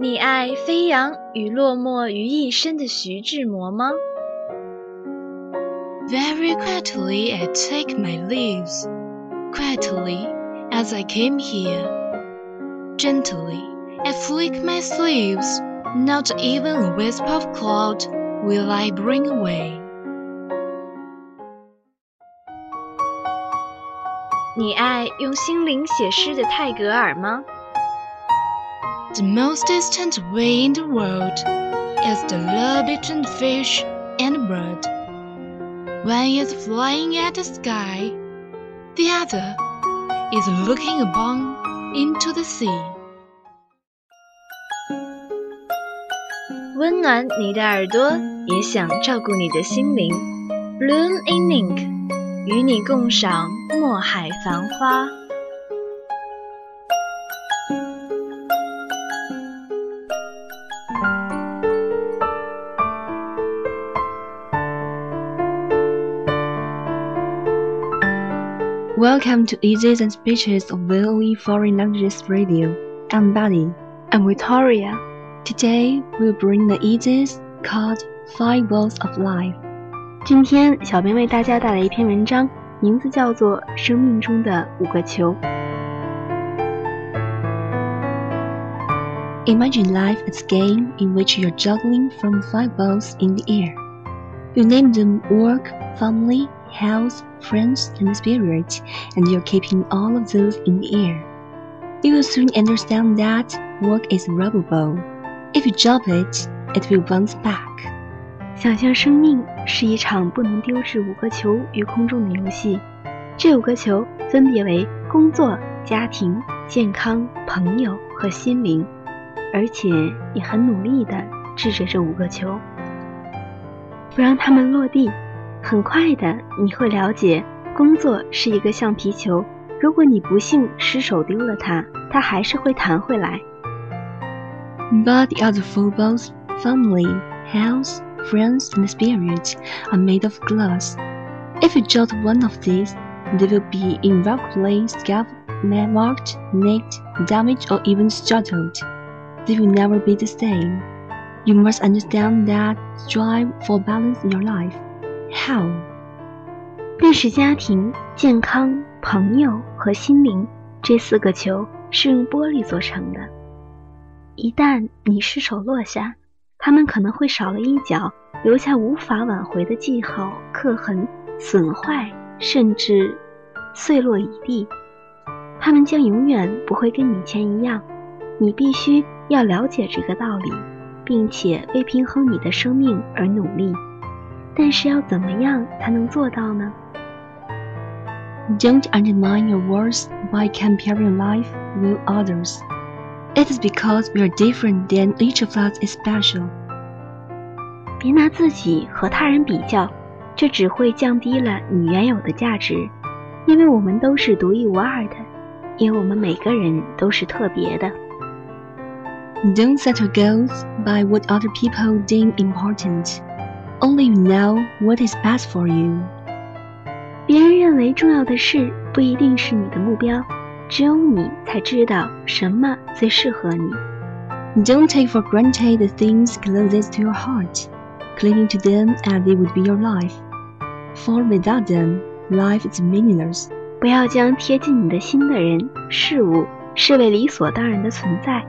你爱飞扬与落寞于一身的徐志摩吗？Very quietly I take my leaves, quietly as I came here. Gently I flick my sleeves, not even a wisp of cloud will I bring away. 你爱用心灵写诗的泰戈尔吗 ？The most distant way in the world is the love between fish and bird. One is flying at the sky, the other is looking upon into the sea. 温暖你的耳朵，也想照顾你的心灵。Bloom in ink，与你共赏墨海繁花。 Welcome to Easy and Speeches of VOE Foreign Languages Radio. I'm Buddy. I'm Victoria. Today we'll bring the easiest called Five Balls of Life. 今天小编为大家带来一篇文章，名字叫做《生命中的五个球》。Imagine life as a game in which you're juggling from five balls in the air. You name them work, family, health, friends, and spirit, and you're keeping all of those in the air. You will soon understand that work is rubber ball. If you drop it, it will bounce back. 想象生命是一场不能丢掷五个球于空中的游戏，这五个球分别为工作、家庭、健康、朋友和心灵，而且你很努力地掷着这五个球，不让它们落地。很快的，你会了解，工作是一个橡皮球。如果你不幸失手丢了它，它还是会弹回来。But the other four balls, family, health, friends, and spirit, are made of glass. If you drop one of these, they will be invariably scuffed, marked, nicked, damaged, or even startled. They will never be the same. You must understand that strive for balance in your life. How？便是家庭、健康、朋友和心灵这四个球是用玻璃做成的。一旦你失手落下，它们可能会少了一角，留下无法挽回的记号、刻痕、损坏，甚至碎落一地。它们将永远不会跟以前一样。你必须要了解这个道理，并且为平衡你的生命而努力。但是要怎么样才能做到呢？Don't undermine your worth by comparing life with others. It is because we are different that each of us is special. 别拿自己和他人比较，这只会降低了你原有的价值，因为我们都是独一无二的，因为我们每个人都是特别的。Don't set your goals by what other people deem important. Only you know what is best for you。别人认为重要的事不一定是你的目标，只有你才知道什么最适合你。Don't take for granted the things closest to your heart, clinging to them as they would be your life. For without them, life is meaningless. 不要将贴近你的心的人、事物视为理所当然的存在，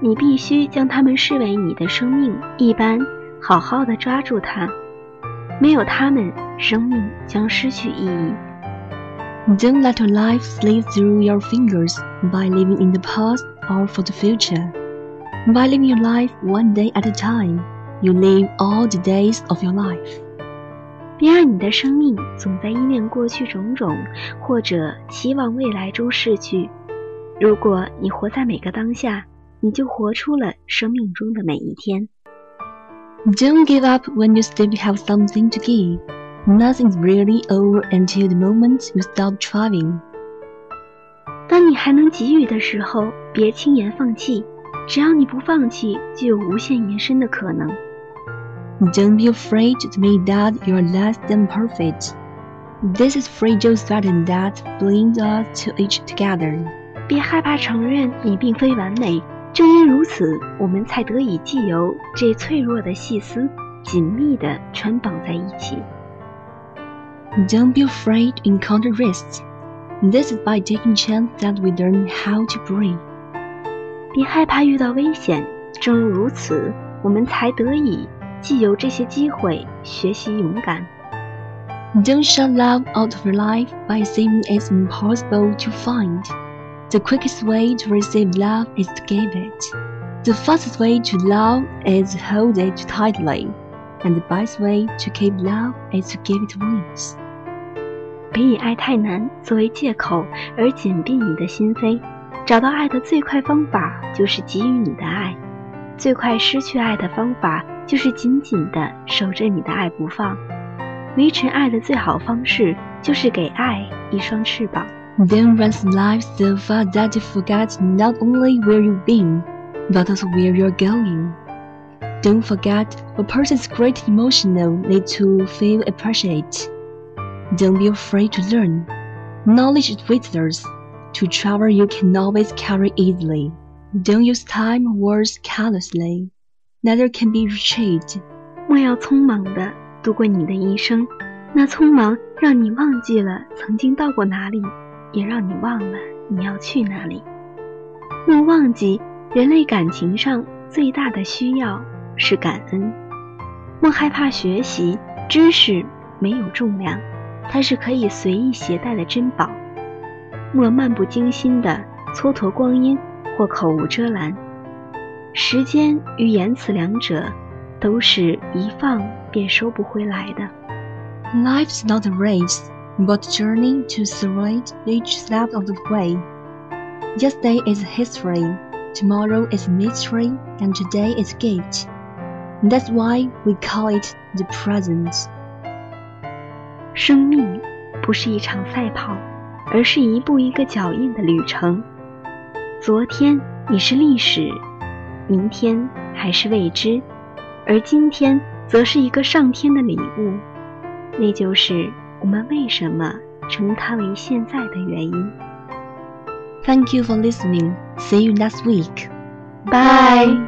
你必须将他们视为你的生命一般。好好的抓住它，没有它们，生命将失去意义。Don't let your life slip through your fingers by living in the past or for the future. By living your life one day at a time, you live all the days of your life. 别让你的生命总在依恋过去种种，或者期望未来中逝去。如果你活在每个当下，你就活出了生命中的每一天。Don't give up when you still have something to give. Nothing's really over until the moment you stop trying. 当你还能给予的时候，别轻言放弃。只要你不放弃，就有无限延伸的可能。Don't be afraid to admit that you are less than perfect. This is fragile satin that binds us to each together. 别害怕承认你并非完美。 正因如此，我们才得以既由这脆弱的细丝紧密地穿绑在一起。Don't be afraid to encounter risks. This is by taking chance that we learn how to breathe. 别害怕遇到危险，正如此，我们才得以既有这些机会学习勇敢。Don't shut love out of your life by saying it's impossible to find. The quickest way to receive love is to give it. The fastest way to love is hold it tightly. And the best way to keep love is to give it wings. 别以爱太难作为借口而紧闭你的心扉。找到爱的最快方法就是给予你的爱，最快失去爱的方法就是紧紧地守着你的爱不放。维持爱的最好方式就是给爱一双翅膀。Then runs life so fast that you forget not only where you've been, but also where you're going. Don't forget a person's great emotional need to feel appreciate. Don't be afraid to learn. Knowledge is withers. To travel you can always carry easily. Don't use time or words carelessly. Neither can be retrieved. 莫要匆忙地度过你的一生，那匆忙让你忘记了曾经到过哪里， 也让你忘了你要去哪里。莫忘记，人类感情上最大的需要是感恩。莫害怕学习，知识没有重量，它是可以随意携带的珍宝。莫漫不经心的蹉跎光阴，或口无遮拦。时间与言辞两者，都是一放便收不回来的。Life's not a race, but a journey to celebrate each step of the way. Yesterday is history, tomorrow is mystery, and today is gift. That's why we call it the present. 生命不是一场赛跑，而是一步一个脚印的旅程。昨天你是历史，明天还是未知，而今天则是一个上天的礼物。那就是 我们为什么称它为现在的原因。Thank you for listening. See you next week. Bye.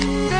Bye.